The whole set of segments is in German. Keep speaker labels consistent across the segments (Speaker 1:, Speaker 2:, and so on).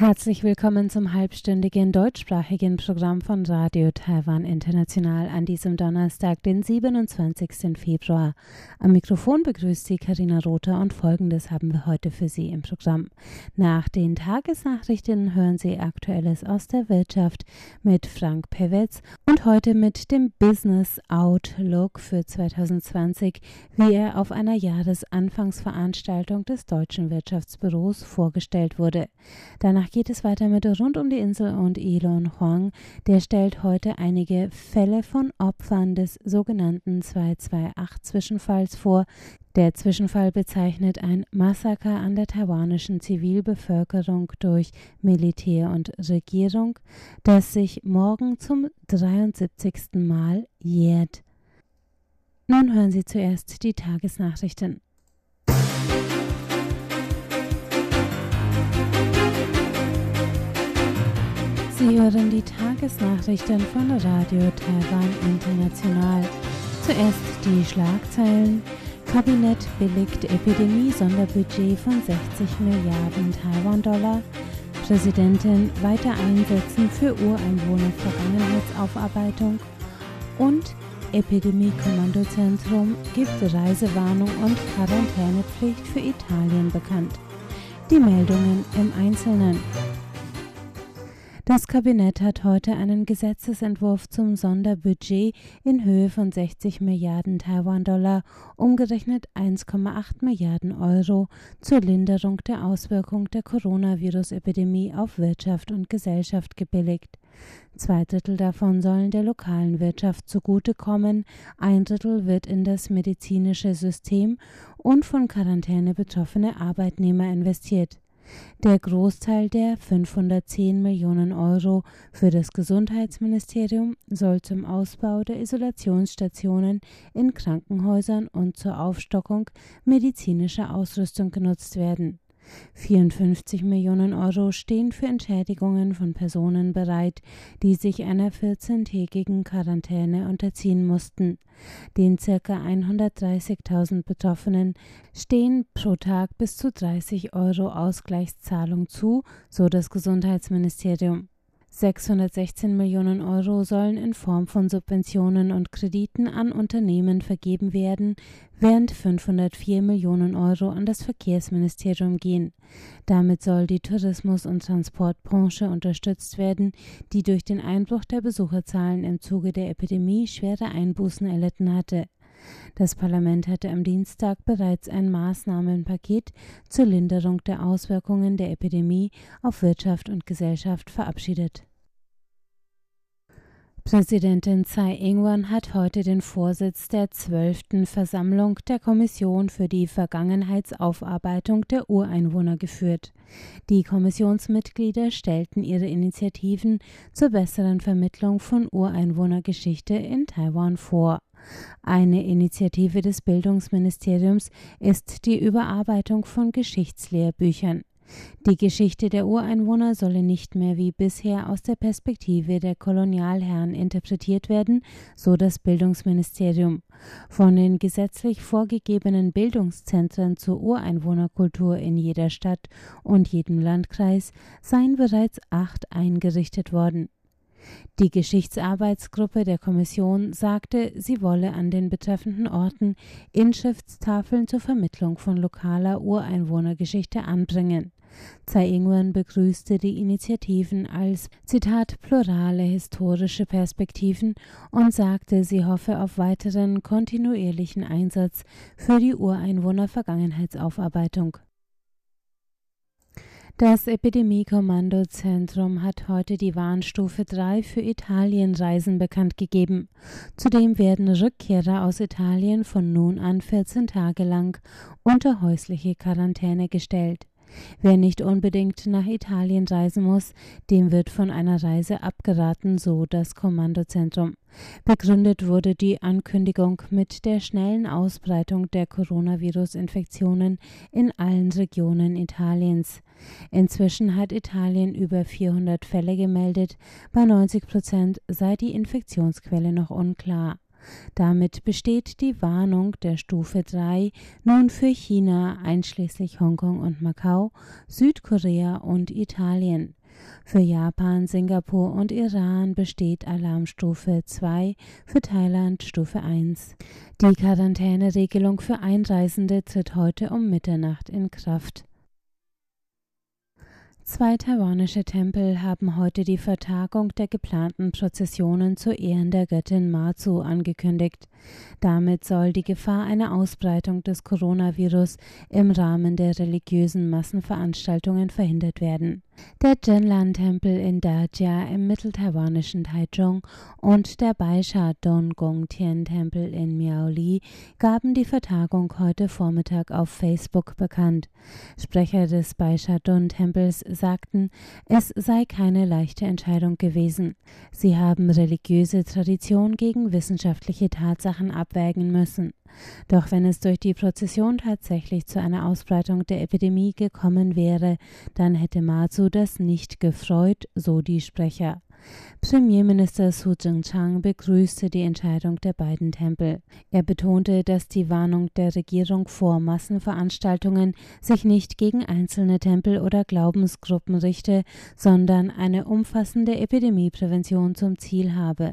Speaker 1: Herzlich willkommen zum halbstündigen deutschsprachigen Programm von Radio Taiwan International an diesem Donnerstag, den 27. Februar. Am Mikrofon begrüßt Sie Karina Rother und Folgendes haben wir heute für Sie im Programm. Nach den Tagesnachrichten hören Sie Aktuelles aus der Wirtschaft mit Frank Pewetz und heute mit dem Business Outlook für 2020, wie er auf einer Jahresanfangsveranstaltung des Deutschen Wirtschaftsbüros vorgestellt wurde. Danach geht es weiter mit Rund um die Insel und Elon Huang. Der stellt heute einige Fälle von Opfern des sogenannten 228-Zwischenfalls vor. Der Zwischenfall bezeichnet ein Massaker an der taiwanischen Zivilbevölkerung durch Militär und Regierung, das sich morgen zum 73. Mal jährt. Nun hören Sie zuerst die Tagesnachrichten. Sie hören die Tagesnachrichten von Radio Taiwan International. Zuerst die Schlagzeilen. Kabinett billigt Epidemie-Sonderbudget von 60 Milliarden Taiwan-Dollar. Präsidentin weiter einsetzen für Ureinwohner-Vergangenheitsaufarbeitung. Und Epidemie-Kommandozentrum gibt Reisewarnung und Quarantänepflicht für Italien bekannt. Die Meldungen im Einzelnen. Das Kabinett hat heute einen Gesetzesentwurf zum Sonderbudget in Höhe von 60 Milliarden Taiwan-Dollar, umgerechnet 1,8 Milliarden Euro, zur Linderung der Auswirkung der Coronavirus-Epidemie auf Wirtschaft und Gesellschaft gebilligt. Zwei Drittel davon sollen der lokalen Wirtschaft zugutekommen, ein Drittel wird in das medizinische System und von Quarantäne betroffene Arbeitnehmer investiert. Der Großteil der 510 Millionen Euro für das Gesundheitsministerium soll zum Ausbau der Isolationsstationen in Krankenhäusern und zur Aufstockung medizinischer Ausrüstung genutzt werden 54 Millionen Euro stehen für Entschädigungen von Personen bereit, die sich einer 14-tägigen Quarantäne unterziehen mussten. Den ca. 130.000 Betroffenen stehen pro Tag bis zu 30 Euro Ausgleichszahlung zu, so das Gesundheitsministerium. 616 Millionen Euro sollen in Form von Subventionen und Krediten an Unternehmen vergeben werden, während 504 Millionen Euro an das Verkehrsministerium gehen. Damit soll die Tourismus- und Transportbranche unterstützt werden, die durch den Einbruch der Besucherzahlen im Zuge der Epidemie schwere Einbußen erlitten hatte. Das Parlament hatte am Dienstag bereits ein Maßnahmenpaket zur Linderung der Auswirkungen der Epidemie auf Wirtschaft und Gesellschaft verabschiedet. Präsidentin Tsai Ing-wen hat heute den Vorsitz der zwölften Versammlung der Kommission für die Vergangenheitsaufarbeitung der Ureinwohner geführt. Die Kommissionsmitglieder stellten ihre Initiativen zur besseren Vermittlung von Ureinwohnergeschichte in Taiwan vor. Eine Initiative des Bildungsministeriums ist die Überarbeitung von Geschichtslehrbüchern. Die Geschichte der Ureinwohner solle nicht mehr wie bisher aus der Perspektive der Kolonialherren interpretiert werden, so das Bildungsministerium. Von den gesetzlich vorgegebenen Bildungszentren zur Ureinwohnerkultur in jeder Stadt und jedem Landkreis seien bereits acht eingerichtet worden. Die Geschichtsarbeitsgruppe der Kommission sagte, sie wolle an den betreffenden Orten Inschriftstafeln zur Vermittlung von lokaler Ureinwohnergeschichte anbringen. Tsai Ing-wen begrüßte die Initiativen als Zitat plurale historische Perspektiven und sagte, sie hoffe auf weiteren kontinuierlichen Einsatz für die Ureinwohner-Vergangenheitsaufarbeitung. Das Epidemie-Kommandozentrum hat heute die Warnstufe 3 für Italienreisen bekannt gegeben. Zudem werden Rückkehrer aus Italien von nun an 14 Tage lang unter häusliche Quarantäne gestellt. Wer nicht unbedingt nach Italien reisen muss, dem wird von einer Reise abgeraten, so das Kommandozentrum. Begründet wurde die Ankündigung mit der schnellen Ausbreitung der Coronavirus-Infektionen in allen Regionen Italiens. Inzwischen hat Italien über 400 Fälle gemeldet, bei 90 Prozent sei die Infektionsquelle noch unklar. Damit besteht die Warnung der Stufe 3 nun für China einschließlich Hongkong und Macau, Südkorea und Italien. Für Japan, Singapur und Iran besteht Alarmstufe 2, für Thailand Stufe 1. Die Quarantäneregelung für Einreisende tritt heute um Mitternacht in Kraft. Zwei taiwanische Tempel haben heute die Vertagung der geplanten Prozessionen zu Ehren der Göttin Mazu angekündigt. Damit soll die Gefahr einer Ausbreitung des Coronavirus im Rahmen der religiösen Massenveranstaltungen verhindert werden. Der Zhenlan-Tempel in Dajia im mitteltaiwanischen Taichung und der Baisha Don Gong Tien-Tempel in Miaoli gaben die Vertagung heute Vormittag auf Facebook bekannt. Sprecher des Baisha Don-Tempels sagten, es sei keine leichte Entscheidung gewesen. Sie haben religiöse Tradition gegen wissenschaftliche Tatsachen abwägen müssen. Doch wenn es durch die Prozession tatsächlich zu einer Ausbreitung der Epidemie gekommen wäre, dann hätte Mazu das nicht gefreut, so die Sprecher. Premierminister Su Jing-chang begrüßte die Entscheidung der beiden Tempel. Er betonte, dass die Warnung der Regierung vor Massenveranstaltungen sich nicht gegen einzelne Tempel oder Glaubensgruppen richte, sondern eine umfassende Epidemieprävention zum Ziel habe.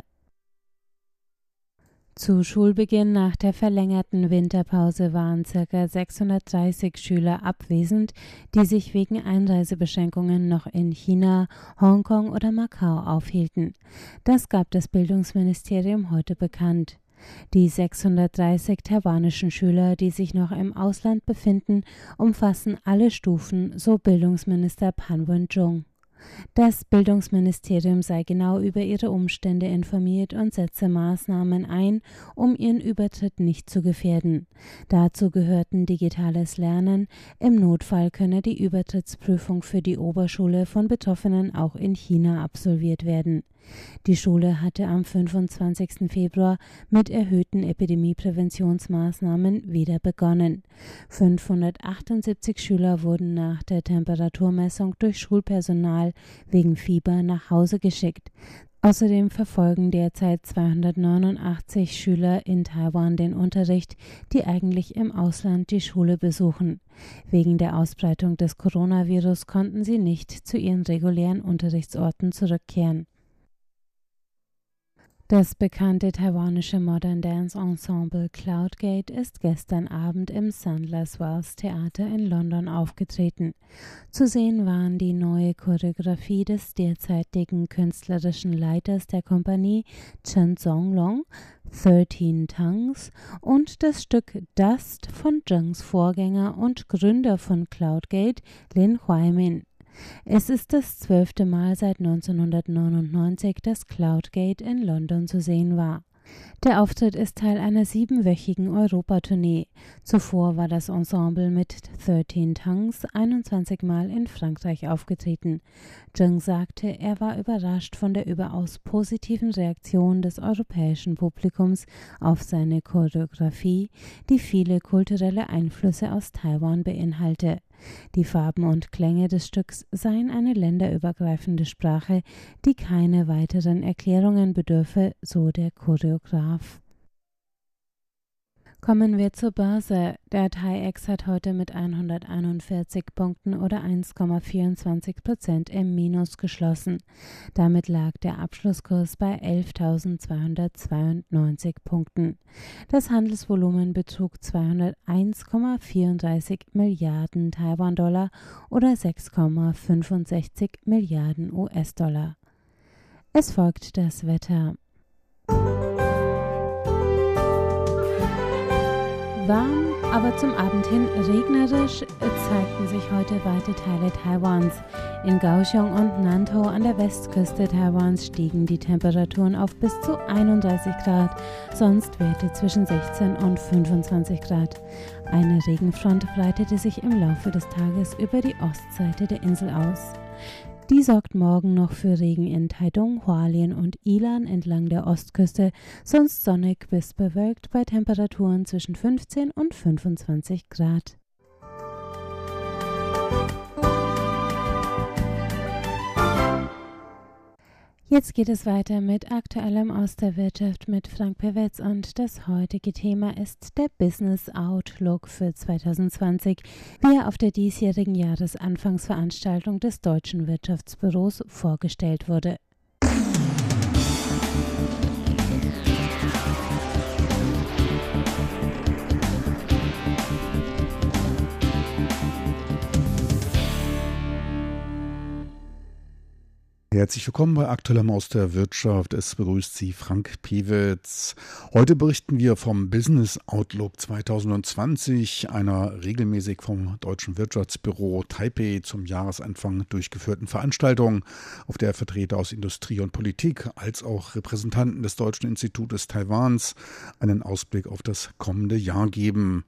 Speaker 1: Zu Schulbeginn nach der verlängerten Winterpause waren ca. 630 Schüler abwesend, die sich wegen Einreisebeschränkungen noch in China, Hongkong oder Macau aufhielten. Das gab das Bildungsministerium heute bekannt. Die 630 taiwanischen Schüler, die sich noch im Ausland befinden, umfassen alle Stufen, so Bildungsminister Pan Wen-chung. Das Bildungsministerium sei genau über ihre Umstände informiert und setze Maßnahmen ein, um ihren Übertritt nicht zu gefährden. Dazu gehörten digitales Lernen, im Notfall könne die Übertrittsprüfung für die Oberschule von Betroffenen auch in China absolviert werden. Die Schule hatte am 25. Februar mit erhöhten Epidemiepräventionsmaßnahmen wieder begonnen. 578 Schüler wurden nach der Temperaturmessung durch Schulpersonal wegen Fieber nach Hause geschickt. Außerdem verfolgen derzeit 289 Schüler in Taiwan den Unterricht, die eigentlich im Ausland die Schule besuchen. Wegen der Ausbreitung des Coronavirus konnten sie nicht zu ihren regulären Unterrichtsorten zurückkehren. Das bekannte taiwanische Modern Dance Ensemble Cloudgate ist gestern Abend im Sandler's Wells Theater in London aufgetreten. Zu sehen waren die neue Choreografie des derzeitigen künstlerischen Leiters der Kompanie Chen Zonglong, 13 Tongues und das Stück Dust von Zhengs Vorgänger und Gründer von Cloudgate, Lin Huaimin. Es ist das zwölfte Mal seit 1999, dass Cloudgate in London zu sehen war. Der Auftritt ist Teil einer siebenwöchigen Europatournee. Zuvor war das Ensemble mit 13 Tongues 21 Mal in Frankreich aufgetreten. Zheng sagte, er war überrascht von der überaus positiven Reaktion des europäischen Publikums auf seine Choreografie, die viele kulturelle Einflüsse aus Taiwan beinhalte. Die Farben und Klänge des Stücks seien eine länderübergreifende Sprache, die keine weiteren Erklärungen bedürfe, so der Choreograf. Kommen wir zur Börse. Der TAIEX hat heute mit 141 Punkten oder 1,24 Prozent im Minus geschlossen. Damit lag der Abschlusskurs bei 11.292 Punkten. Das Handelsvolumen betrug 201,34 Milliarden Taiwan-Dollar oder 6,65 Milliarden US-Dollar. Es folgt das Wetter. Warm, aber zum Abend hin regnerisch zeigten sich heute weite Teile Taiwans. In Kaohsiung und Nantou an der Westküste Taiwans stiegen die Temperaturen auf bis zu 31 Grad, sonst Werte zwischen 16 und 25 Grad. Eine Regenfront breitete sich im Laufe des Tages über die Ostseite der Insel aus. Die sorgt morgen noch für Regen in Taidung, Hualien und Ilan entlang der Ostküste, sonst sonnig bis bewölkt bei Temperaturen zwischen 15 und 25 Grad. Jetzt geht es weiter mit Aktuellem aus der Wirtschaft mit Frank Pewetz und das heutige Thema ist der Business Outlook für 2020, wie er auf der diesjährigen Jahresanfangsveranstaltung des Deutschen Wirtschaftsbüros vorgestellt wurde.
Speaker 2: Herzlich willkommen bei Aktuellem aus der Wirtschaft. Es begrüßt Sie Frank Pewitz. Heute berichten wir vom Business Outlook 2020, einer regelmäßig vom Deutschen Wirtschaftsbüro Taipei zum Jahresanfang durchgeführten Veranstaltung, auf der Vertreter aus Industrie und Politik als auch Repräsentanten des Deutschen Institutes Taiwans einen Ausblick auf das kommende Jahr geben.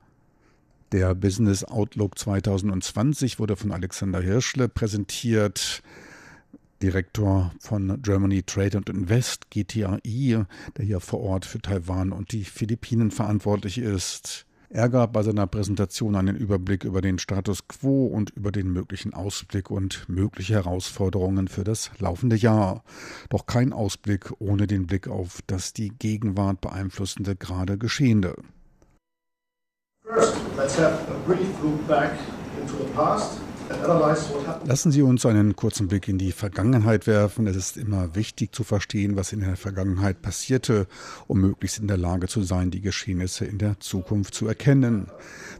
Speaker 2: Der Business Outlook 2020 wurde von Alexander Hirschle präsentiert. Direktor von Germany Trade and Invest, GTAI, der hier vor Ort für Taiwan und die Philippinen verantwortlich ist. Er gab bei seiner Präsentation einen Überblick über den Status quo und über den möglichen Ausblick und mögliche Herausforderungen für das laufende Jahr. Doch kein Ausblick ohne den Blick auf das die Gegenwart beeinflussende gerade Geschehende. First, let's have a brief look back into the past Lassen Sie uns einen kurzen Blick in die Vergangenheit werfen. Es ist immer wichtig zu verstehen, was in der Vergangenheit passierte, um möglichst in der Lage zu sein, die Geschehnisse in der Zukunft zu erkennen.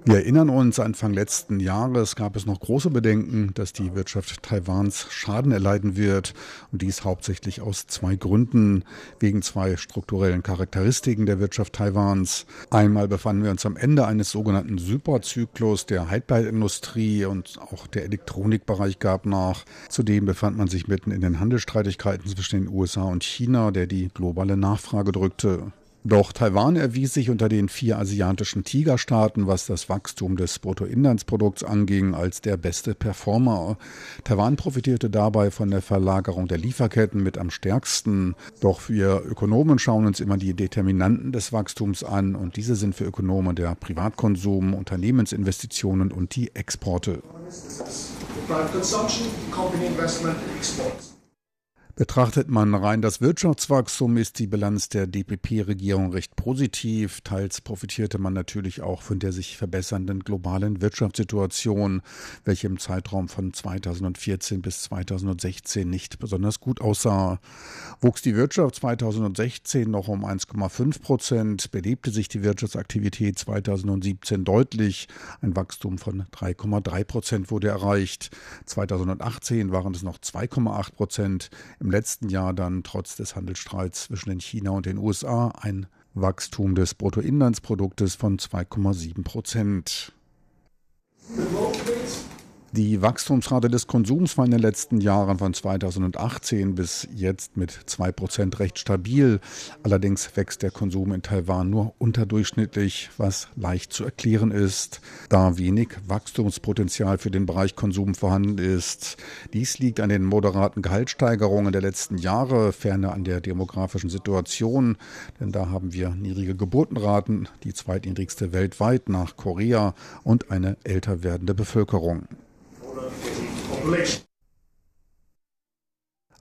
Speaker 2: Wir erinnern uns, Anfang letzten Jahres gab es noch große Bedenken, dass die Wirtschaft Taiwans Schaden erleiden wird. Und dies hauptsächlich aus zwei Gründen. Wegen zwei strukturellen Charakteristiken der Wirtschaft Taiwans. Einmal befanden wir uns am Ende eines sogenannten Superzyklus der Halbleiterindustrie und auch der der Elektronikbereich gab nach. Zudem befand man sich mitten in den Handelsstreitigkeiten zwischen den USA und China, der die globale Nachfrage drückte. Doch Taiwan erwies sich unter den vier asiatischen Tigerstaaten, was das Wachstum des Bruttoinlandsprodukts anging, als der beste Performer. Taiwan profitierte dabei von der Verlagerung der Lieferketten mit am stärksten. Doch wir Ökonomen schauen uns immer die Determinanten des Wachstums an und diese sind für Ökonomen der Privatkonsum, Unternehmensinvestitionen und die Exporte. Private consumption, company investment, exports. Betrachtet man rein das Wirtschaftswachstum, ist die Bilanz der DPP-Regierung recht positiv. Teils profitierte man natürlich auch von der sich verbessernden globalen Wirtschaftssituation, welche im Zeitraum von 2014 bis 2016 nicht besonders gut aussah. Wuchs die Wirtschaft 2016 noch um 1,5 Prozent, belebte sich die Wirtschaftsaktivität 2017 deutlich. Ein Wachstum von 3,3 Prozent wurde erreicht. 2018 waren es noch 2,8 Prozent. Im im letzten Jahr dann trotz des Handelsstreits zwischen den China und den USA ein Wachstum des Bruttoinlandsproduktes von 2,7 Prozent. Die Wachstumsrate des Konsums war in den letzten Jahren von 2018 bis jetzt mit 2% recht stabil. Allerdings wächst der Konsum in Taiwan nur unterdurchschnittlich, was leicht zu erklären ist, da wenig Wachstumspotenzial für den Bereich Konsum vorhanden ist. Dies liegt an den moderaten Gehaltssteigerungen der letzten Jahre, ferner an der demografischen Situation, denn da haben wir niedrige Geburtenraten, die zweitniedrigste weltweit nach Korea und eine älter werdende Bevölkerung.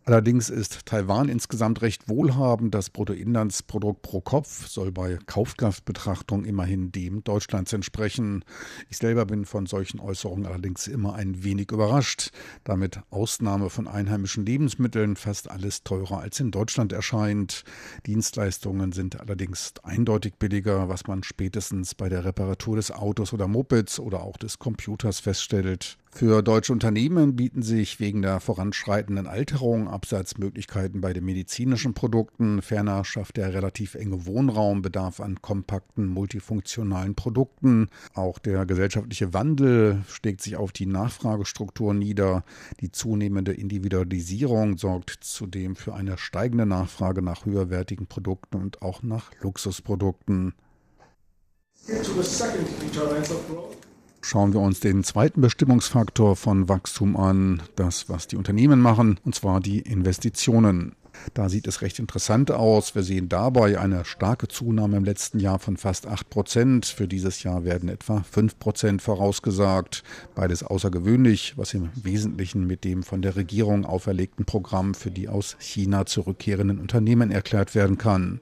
Speaker 2: Allerdings ist Taiwan insgesamt recht wohlhabend. Das Bruttoinlandsprodukt pro Kopf soll bei Kaufkraftbetrachtung immerhin dem Deutschlands entsprechen. Ich selber bin von solchen Äußerungen allerdings immer ein wenig überrascht, da mit Ausnahme von einheimischen Lebensmitteln fast alles teurer als in Deutschland erscheint. Dienstleistungen sind allerdings eindeutig billiger, was man spätestens bei der Reparatur des Autos oder Mopeds oder auch des Computers feststellt. Für deutsche Unternehmen bieten sich wegen der voranschreitenden Alterung Absatzmöglichkeiten bei den medizinischen Produkten. Ferner schafft der relativ enge Wohnraum Bedarf an kompakten, multifunktionalen Produkten. Auch der gesellschaftliche Wandel schlägt sich auf die Nachfragestruktur nieder. Die zunehmende Individualisierung sorgt zudem für eine steigende Nachfrage nach höherwertigen Produkten und auch nach Luxusprodukten. Schauen wir uns den zweiten Bestimmungsfaktor von Wachstum an, das, was die Unternehmen machen, und zwar die Investitionen. Da sieht es recht interessant aus. Wir sehen dabei eine starke Zunahme im letzten Jahr von fast 8 Prozent. Für dieses Jahr werden etwa 5 Prozent vorausgesagt. Beides außergewöhnlich, was im Wesentlichen mit dem von der Regierung auferlegten Programm für die aus China zurückkehrenden Unternehmen erklärt werden kann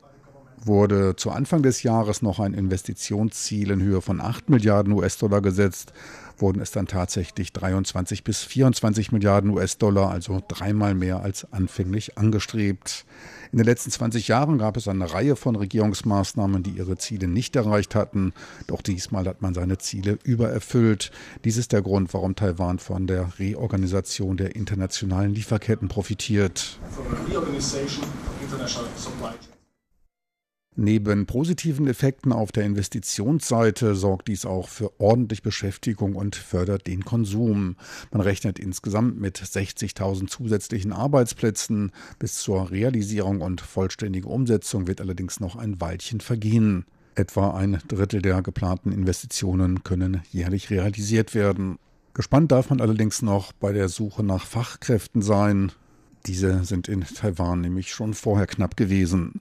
Speaker 2: wurde zu Anfang des Jahres noch ein Investitionsziel in Höhe von 8 Milliarden US-Dollar gesetzt wurden es dann tatsächlich 23 bis 24 Milliarden US-Dollar, also dreimal mehr als anfänglich angestrebt. In den letzten 20 Jahren gab es eine Reihe von Regierungsmaßnahmen, die ihre Ziele nicht erreicht hatten. Doch diesmal hat man seine Ziele übererfüllt. Dies ist der Grund, warum Taiwan von der Reorganisation der internationalen Lieferketten profitiert. Neben positiven Effekten auf der Investitionsseite sorgt dies auch für ordentlich Beschäftigung und fördert den Konsum. Man rechnet insgesamt mit 60.000 zusätzlichen Arbeitsplätzen. Bis zur Realisierung und vollständigen Umsetzung wird allerdings noch ein Weilchen vergehen. Etwa ein Drittel der geplanten Investitionen können jährlich realisiert werden. Gespannt darf man allerdings noch bei der Suche nach Fachkräften sein. Diese sind in Taiwan nämlich schon vorher knapp gewesen.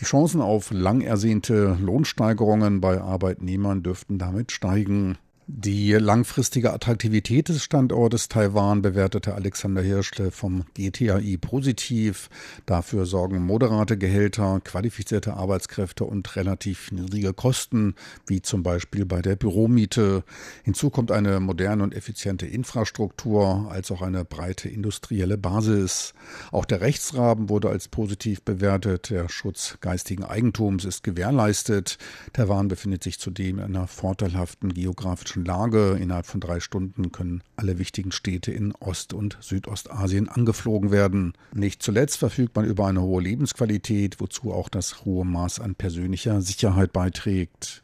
Speaker 2: Die Chancen auf lang ersehnte Lohnsteigerungen bei Arbeitnehmern dürften damit steigen. Die langfristige Attraktivität des Standortes Taiwan bewertete Alexander Hirschle vom GTAI positiv. Dafür sorgen moderate Gehälter, qualifizierte Arbeitskräfte und relativ niedrige Kosten, wie zum Beispiel bei der Büromiete. Hinzu kommt eine moderne und effiziente Infrastruktur als auch eine breite industrielle Basis. Auch der Rechtsrahmen wurde als positiv bewertet. Der Schutz geistigen Eigentums ist gewährleistet. Taiwan befindet sich zudem in einer vorteilhaften geografischen geografischen Lage. Innerhalb von drei Stunden können alle wichtigen Städte in Ost- und Südostasien angeflogen werden. Nicht zuletzt verfügt man über eine hohe Lebensqualität, wozu auch das hohe Maß an persönlicher Sicherheit beiträgt.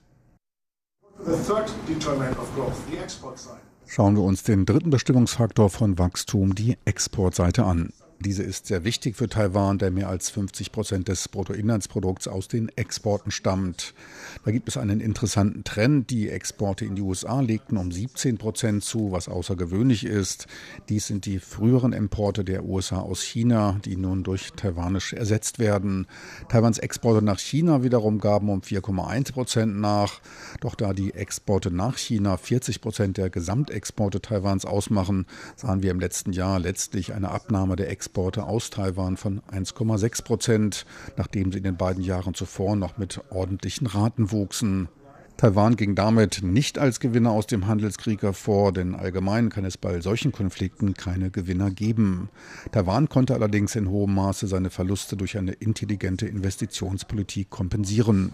Speaker 2: Schauen wir uns den dritten Bestimmungsfaktor von Wachstum, die Exportseite an. Diese ist sehr wichtig für Taiwan, der mehr als 50 Prozent des Bruttoinlandsprodukts aus den Exporten stammt. Da gibt es einen interessanten Trend. Die Exporte in die USA legten um 17 Prozent zu, was außergewöhnlich ist. Dies sind die früheren Importe der USA aus China, die nun durch taiwanisch ersetzt werden. Taiwans Exporte nach China wiederum gaben um 4,1 Prozent nach. Doch da die Exporte nach China 40 Prozent der Gesamtexporte Taiwans ausmachen, sahen wir im letzten Jahr letztlich eine Abnahme der Exporte Exporte aus Taiwan von 1,6 Prozent, nachdem sie in den beiden Jahren zuvor noch mit ordentlichen Raten wuchsen. Taiwan ging damit nicht als Gewinner aus dem Handelskrieg hervor, denn allgemein kann es bei solchen Konflikten keine Gewinner geben. Taiwan konnte allerdings in hohem Maße seine Verluste durch eine intelligente Investitionspolitik kompensieren.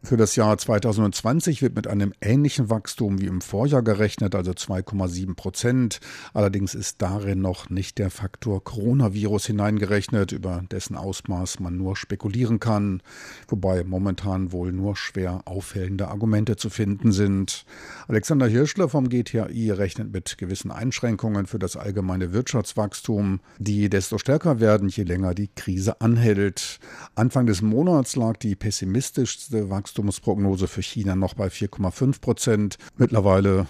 Speaker 2: Für das Jahr 2020 wird mit einem ähnlichen Wachstum wie im Vorjahr gerechnet, also 2,7 Prozent. Allerdings ist darin noch nicht der Faktor Coronavirus hineingerechnet, über dessen Ausmaß man nur spekulieren kann, wobei momentan wohl nur schwer auffällende Argumente zu finden sind. Alexander Hirschler vom GTAI rechnet mit gewissen Einschränkungen für das allgemeine Wirtschaftswachstum, die desto stärker werden, je länger die Krise anhält. Anfang des Monats lag die pessimistischste Wachstum Wachstumsprognose für China noch bei 4,5 Prozent. Mittlerweile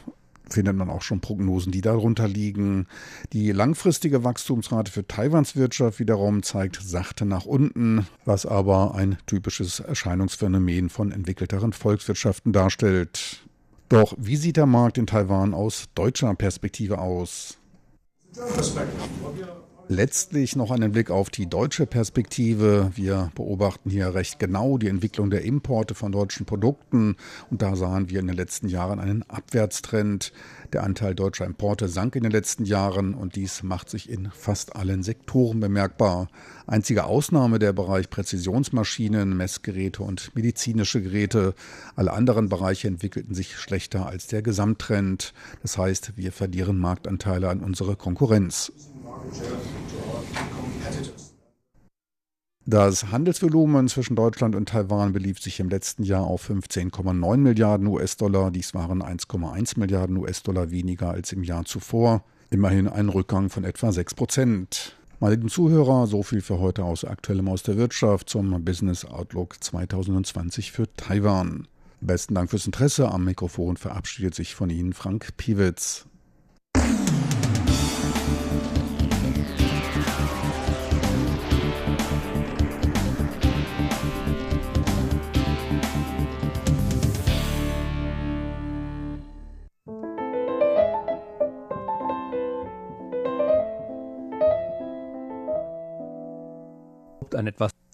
Speaker 2: findet man auch schon Prognosen, die darunter liegen. Die langfristige Wachstumsrate für Taiwans Wirtschaft wiederum zeigt sachte nach unten, was aber ein typisches Erscheinungsphänomen von entwickelteren Volkswirtschaften darstellt. Doch wie sieht der Markt in Taiwan aus deutscher Perspektive aus? Letztlich noch einen Blick auf die deutsche Perspektive. Wir beobachten hier recht genau die Entwicklung der Importe von deutschen Produkten und da sahen wir in den letzten Jahren einen Abwärtstrend. Der Anteil deutscher Importe sank in den letzten Jahren und dies macht sich in fast allen Sektoren bemerkbar. Einzige Ausnahme der Bereich Präzisionsmaschinen, Messgeräte und medizinische Geräte. Alle anderen Bereiche entwickelten sich schlechter als der Gesamttrend. Das heißt, wir verlieren Marktanteile an unsere Konkurrenz. Das Handelsvolumen zwischen Deutschland und Taiwan belief sich im letzten Jahr auf 15,9 Milliarden US-Dollar. Dies waren 1,1 Milliarden US-Dollar weniger als im Jahr zuvor. Immerhin ein Rückgang von etwa 6 Prozent. Meine lieben Zuhörer, so viel für heute aus Aktuellem aus der Wirtschaft zum Business Outlook 2020 für Taiwan. Besten Dank fürs Interesse. Am Mikrofon verabschiedet sich von Ihnen Frank Piewitz.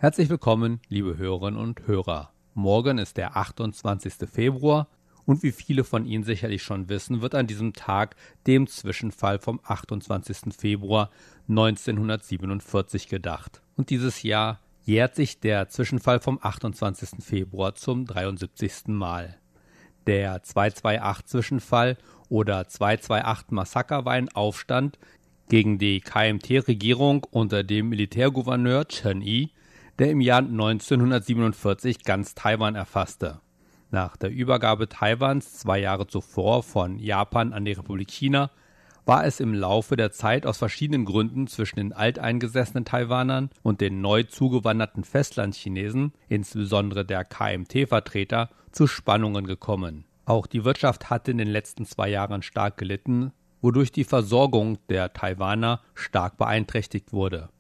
Speaker 3: Herzlich willkommen, liebe Hörerinnen und Hörer. Morgen ist der 28. Februar und wie viele von Ihnen sicherlich schon wissen, wird an diesem Tag dem Zwischenfall vom 28. Februar 1947 gedacht. Und dieses Jahr jährt sich der Zwischenfall vom 28. Februar zum 73. Mal. Der 228-Zwischenfall oder 228-Massaker war ein Aufstand gegen die KMT-Regierung unter dem Militärgouverneur Chen Yi, der im Jahr 1947 ganz Taiwan erfasste. Nach der Übergabe Taiwans zwei Jahre zuvor von Japan an die Republik China war es im Laufe der Zeit aus verschiedenen Gründen zwischen den alteingesessenen Taiwanern und den neu zugewanderten Festlandchinesen, insbesondere der KMT-Vertreter, zu Spannungen gekommen. Auch die Wirtschaft hatte in den letzten zwei Jahren stark gelitten, wodurch die Versorgung der Taiwaner stark beeinträchtigt wurde.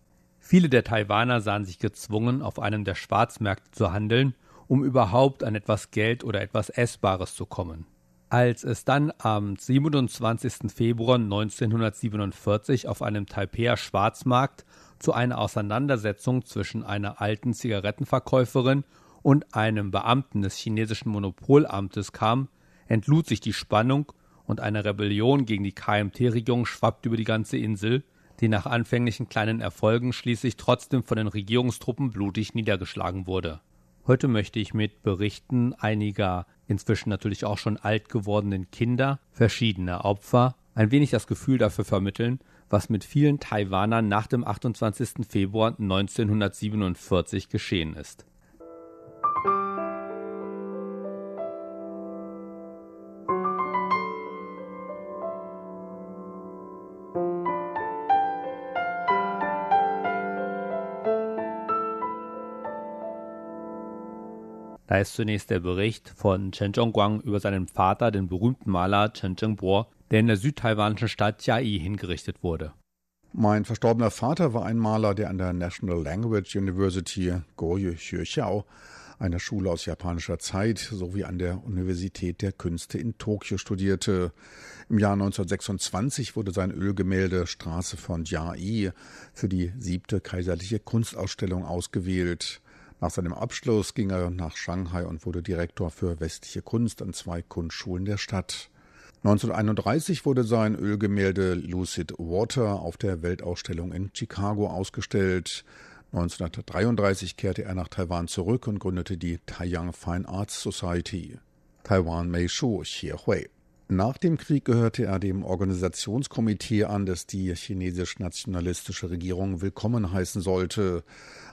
Speaker 3: Viele der Taiwaner sahen sich gezwungen, auf einem der Schwarzmärkte zu handeln, um überhaupt an etwas Geld oder etwas Essbares zu kommen. Als es dann am 27. Februar 1947 auf einem Taipeer Schwarzmarkt zu einer Auseinandersetzung zwischen einer alten Zigarettenverkäuferin und einem Beamten des chinesischen Monopolamtes kam, entlud sich die Spannung und eine Rebellion gegen die KMT-Regierung schwappt über die ganze Insel, die nach anfänglichen kleinen Erfolgen schließlich trotzdem von den Regierungstruppen blutig niedergeschlagen wurde. Heute möchte ich mit Berichten einiger inzwischen natürlich auch schon alt gewordenen Kinder, verschiedener Opfer, ein wenig das Gefühl dafür vermitteln, was mit vielen Taiwanern nach dem 28. Februar 1947 geschehen ist. Ist zunächst der Bericht von Chen Zhongguang über seinen Vater, den berühmten Maler Chen Zhengbo, der in der südtaiwanischen Stadt Chiayi hingerichtet wurde.
Speaker 2: Mein verstorbener Vater war ein Maler, der an der National Language University Goryeo Xuexiao, einer Schule aus japanischer Zeit, sowie an der Universität der Künste in Tokio studierte. Im Jahr 1926 wurde sein Ölgemälde Straße von Jiayi für die siebte kaiserliche Kunstausstellung ausgewählt. Nach seinem Abschluss ging er nach Shanghai und wurde Direktor für westliche Kunst an zwei Kunstschulen der Stadt. 1931 wurde sein Ölgemälde Lucid Water auf der Weltausstellung in Chicago ausgestellt. 1933 kehrte er nach Taiwan zurück und gründete die Taiyang Fine Arts Society. Taiwan Meishu Xiehui. Nach dem Krieg gehörte er dem Organisationskomitee an, das die chinesisch-nationalistische Regierung willkommen heißen sollte.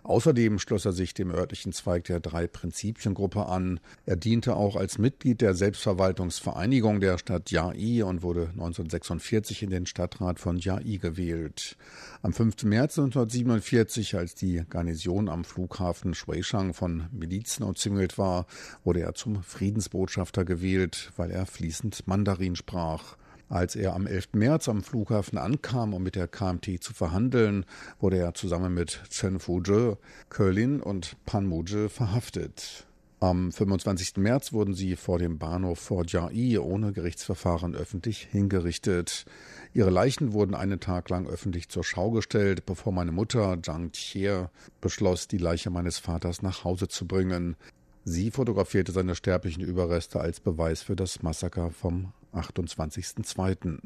Speaker 2: Außerdem schloss er sich dem örtlichen Zweig der Drei-Prinzipien-Gruppe an. Er diente auch als Mitglied der Selbstverwaltungsvereinigung der Stadt Yai und wurde 1946 in den Stadtrat von Yai gewählt. Am 5. März 1947, als die Garnison am Flughafen Shuishang von Milizen umzingelt war, wurde er zum Friedensbotschafter gewählt, weil er fließend Mandarin sprach. Als er am 11. März am Flughafen ankam, um mit der KMT zu verhandeln, wurde er zusammen mit Chen Fuzhe, Kölin und Pan Muje verhaftet. Am 25. März wurden sie vor dem Bahnhof Fort Jai ohne Gerichtsverfahren öffentlich hingerichtet. Ihre Leichen wurden einen Tag lang öffentlich zur Schau gestellt, bevor meine Mutter, Zhang Tier, beschloss, die Leiche meines Vaters nach Hause zu bringen. Sie fotografierte seine sterblichen Überreste als Beweis für das Massaker vom 28.02.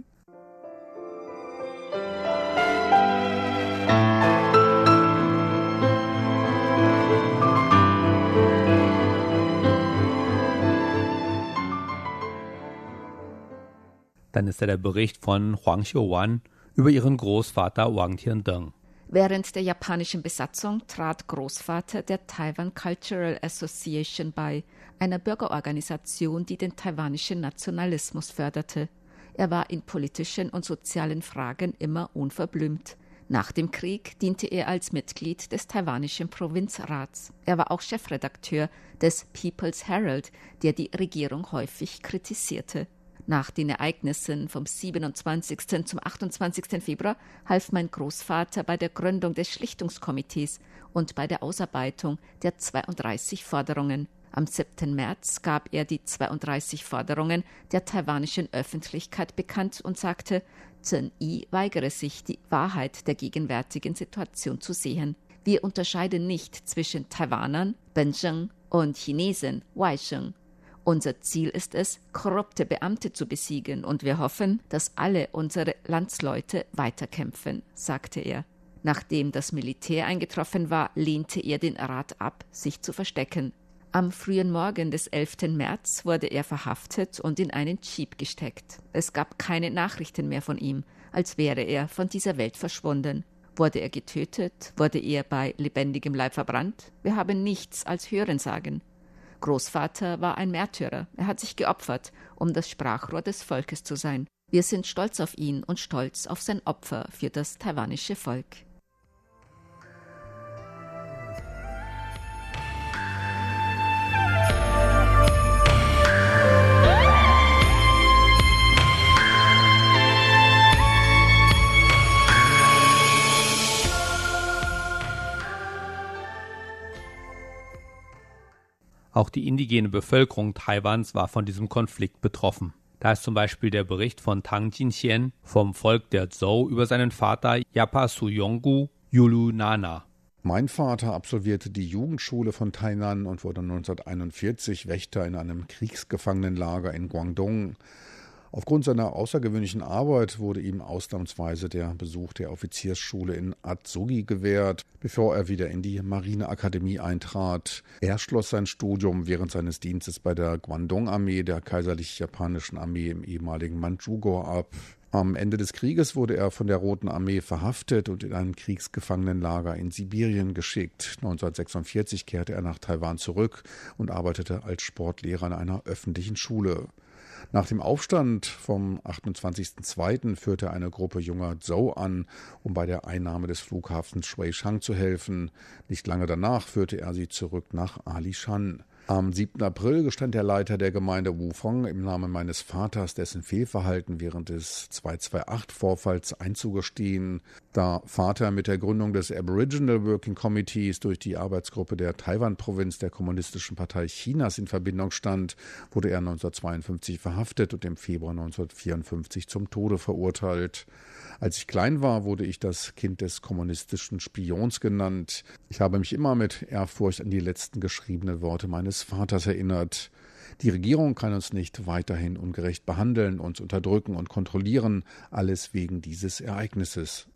Speaker 3: Dann ist da der Bericht von Huang Xiuwan über ihren Großvater Wang Tiandeng.
Speaker 4: Während der japanischen Besatzung trat Großvater der Taiwan Cultural Association bei, einer Bürgerorganisation, die den taiwanischen Nationalismus förderte. Er war in politischen und sozialen Fragen immer unverblümt. Nach dem Krieg diente er als Mitglied des taiwanischen Provinzrats. Er war auch Chefredakteur des People's Herald, der die Regierung häufig kritisierte. Nach den Ereignissen vom 27. zum 28. Februar half mein Großvater bei der Gründung des Schlichtungskomitees und bei der Ausarbeitung der 32 Forderungen. Am 7. März gab er die 32 Forderungen der taiwanischen Öffentlichkeit bekannt und sagte, Chen Yi weigere sich, die Wahrheit der gegenwärtigen Situation zu sehen. Wir unterscheiden nicht zwischen Taiwanern, Bensheng, und Chinesen, Waisheng. Unser Ziel ist es, korrupte Beamte zu besiegen, und wir hoffen, dass alle unsere Landsleute weiterkämpfen, sagte er. Nachdem das Militär eingetroffen war, lehnte er den Rat ab, sich zu verstecken. Am frühen Morgen des 11. März wurde er verhaftet und in einen Jeep gesteckt. Es gab keine Nachrichten mehr von ihm, als wäre er von dieser Welt verschwunden. Wurde er getötet? Wurde er bei lebendigem Leib verbrannt? Wir haben nichts als Hörensagen. Großvater war ein Märtyrer. Er hat sich geopfert, um das Sprachrohr des Volkes zu sein. Wir sind stolz auf ihn und stolz auf sein Opfer für das taiwanische Volk.
Speaker 3: Auch die indigene Bevölkerung Taiwans war von diesem Konflikt betroffen. Da ist zum Beispiel der Bericht von Tang Jinxian vom Volk der Zhou über seinen Vater Yapa Suyonggu Yulunana.
Speaker 2: Mein Vater absolvierte die Jugendschule von Tainan und wurde 1941 Wächter in einem Kriegsgefangenenlager in Guangdong. Aufgrund seiner außergewöhnlichen Arbeit wurde ihm ausnahmsweise der Besuch der Offiziersschule in Atsugi gewährt, bevor er wieder in die Marineakademie eintrat. Er schloss sein Studium während seines Dienstes bei der Guangdong-Armee der kaiserlich-japanischen Armee im ehemaligen Manchukuo ab. Am Ende des Krieges wurde er von der Roten Armee verhaftet und in ein Kriegsgefangenenlager in Sibirien geschickt. 1946 kehrte er nach Taiwan zurück und arbeitete als Sportlehrer an einer öffentlichen Schule. Nach dem Aufstand vom 28.02. führte eine Gruppe junger Zhou an, um bei der Einnahme des Flughafens Shuishang zu helfen. Nicht lange danach führte er sie zurück nach Alishan. Am 7. April gestand der Leiter der Gemeinde Wufong im Namen meines Vaters dessen Fehlverhalten während des 228-Vorfalls einzugestehen. Da Vater mit der Gründung des Aboriginal Working Committees durch die Arbeitsgruppe der Taiwan-Provinz der Kommunistischen Partei Chinas in Verbindung stand, wurde er 1952 verhaftet und im Februar 1954 zum Tode verurteilt. Als ich klein war, wurde ich das Kind des kommunistischen Spions genannt. Ich habe mich immer mit Ehrfurcht an die letzten geschriebenen Worte meines Vaters erinnert. Die Regierung kann uns nicht weiterhin ungerecht behandeln, uns unterdrücken und kontrollieren, alles wegen dieses Ereignisses.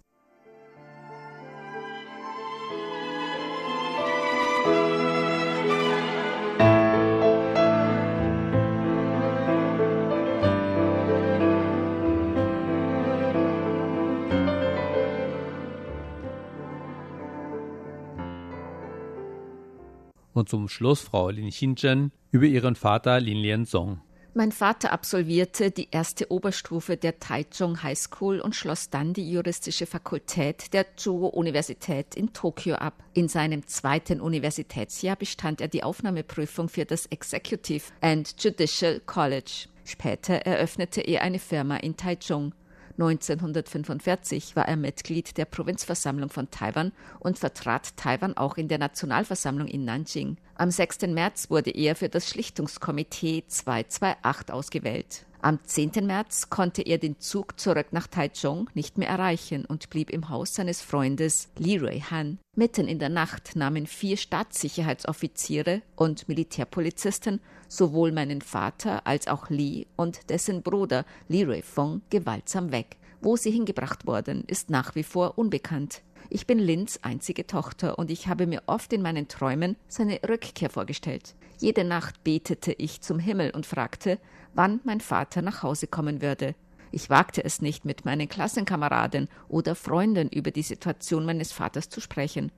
Speaker 3: Und zum Schluss Frau Lin Xinzhen über ihren Vater Lin Lianzong.
Speaker 4: Mein Vater absolvierte die erste Oberstufe der Taichung High School und schloss dann die juristische Fakultät der Chuo-Universität in Tokio ab. In seinem zweiten Universitätsjahr bestand er die Aufnahmeprüfung für das Executive and Judicial College. Später eröffnete er eine Firma in Taichung. 1945 war er Mitglied der Provinzversammlung von Taiwan und vertrat Taiwan auch in der Nationalversammlung in Nanjing. Am 6. März wurde er für das Schlichtungskomitee 228 ausgewählt. Am 10. März konnte er den Zug zurück nach Taichung nicht mehr erreichen und blieb im Haus seines Freundes Li Rui-han. Mitten in der Nacht nahmen vier Staatssicherheitsoffiziere und Militärpolizisten sowohl meinen Vater als auch Li und dessen Bruder Li Rui-feng gewaltsam weg. Wo sie hingebracht wurden, ist nach wie vor unbekannt. Ich bin Lins einzige Tochter und ich habe mir oft in meinen Träumen seine Rückkehr vorgestellt. Jede Nacht betete ich zum Himmel und fragte, wann mein Vater nach Hause kommen würde. Ich wagte es nicht, mit meinen Klassenkameraden oder Freunden über die Situation meines Vaters zu sprechen.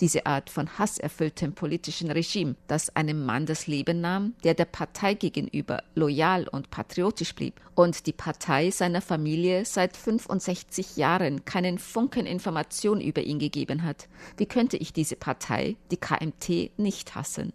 Speaker 4: Diese Art von hasserfülltem politischen Regime, das einem Mann das Leben nahm, der der Partei gegenüber loyal und patriotisch blieb und die Partei seiner Familie seit 65 Jahren keinen Funken Information über ihn gegeben hat. Wie könnte ich diese Partei, die KMT, nicht hassen?